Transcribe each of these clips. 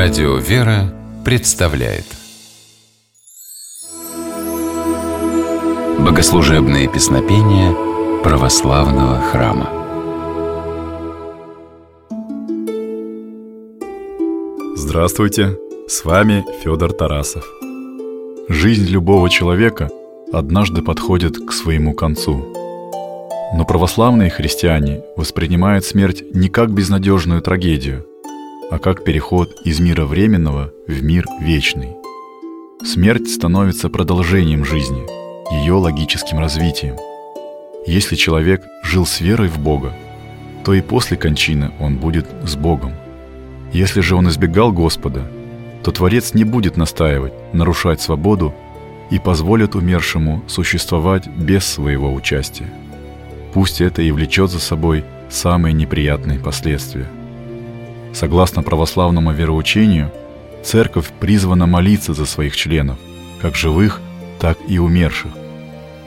Радио «Вера» представляет Богослужебные песнопения православного храма Здравствуйте! С вами Федор Тарасов. Жизнь любого человека однажды подходит к своему концу. Но православные христиане воспринимают смерть не как безнадежную трагедию, а как переход из мира временного в мир вечный. Смерть становится продолжением жизни, ее логическим развитием. Если человек жил с верой в Бога, то и после кончины он будет с Богом. Если же он избегал Господа, то Творец не будет настаивать, нарушать свободу и позволит умершему существовать без своего участия. Пусть это и влечет за собой самые неприятные последствия – Согласно православному вероучению, церковь призвана молиться за своих членов, как живых, так и умерших.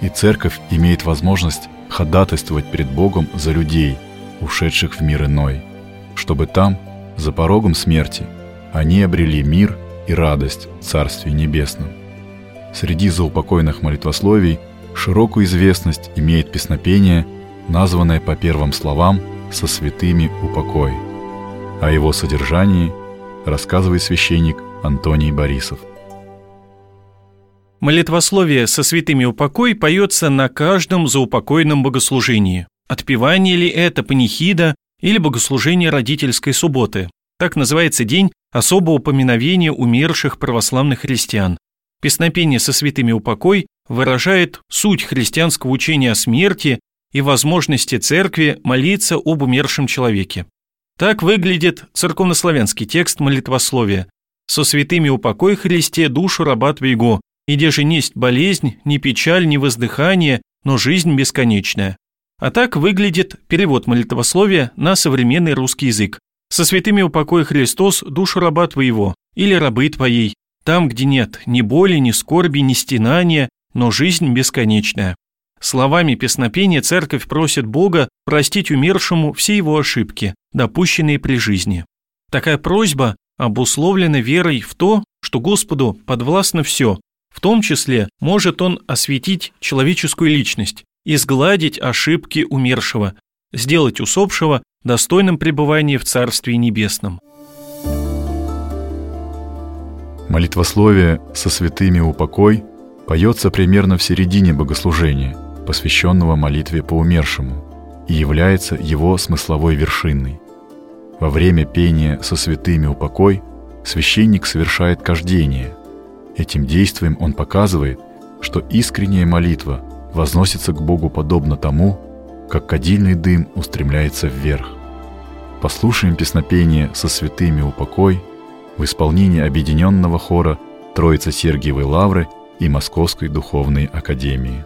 И церковь имеет возможность ходатайствовать перед Богом за людей, ушедших в мир иной, чтобы там, за порогом смерти, они обрели мир и радость в Царстве Небесном. Среди заупокойных молитвословий широкую известность имеет песнопение, названное по первым словам «со святыми упокой». О его содержании рассказывает священник Антоний Борисов. Молитвословие со святыми упокой поется на каждом заупокойном богослужении. Отпевание ли это, панихида или богослужение родительской субботы. Так называется день особого упоминовения умерших православных христиан. Песнопение со святыми упокой выражает суть христианского учения о смерти и возможности церкви молиться об умершем человеке. Так выглядит церковнославянский текст молитвословия. «Со святыми упокой Христе душу раба твоего, и где же несть болезнь, ни печаль, ни воздыхание, но жизнь бесконечная». А так выглядит перевод молитвословия на современный русский язык. «Со святыми упокой Христос душу раба твоего, или рабы твоей, там, где нет ни боли, ни скорби, ни стенания, но жизнь бесконечная». Словами песнопения церковь просит Бога простить умершему все его ошибки, допущенные при жизни. Такая просьба обусловлена верой в то, что Господу подвластно все, в том числе может Он осветить человеческую личность, изгладить ошибки умершего, сделать усопшего достойным пребывания в Царстве Небесном. Молитвословие «Со святыми упокой» поется примерно в середине богослужения – посвященного молитве по умершему, и является его смысловой вершиной. Во время пения со святыми упокой священник совершает кождение. Этим действием он показывает, что искренняя молитва возносится к Богу подобно тому, как кадильный дым устремляется вверх. Послушаем песнопение со святыми упокой в исполнении объединенного хора Троицы Сергиевой Лавры и Московской Духовной Академии.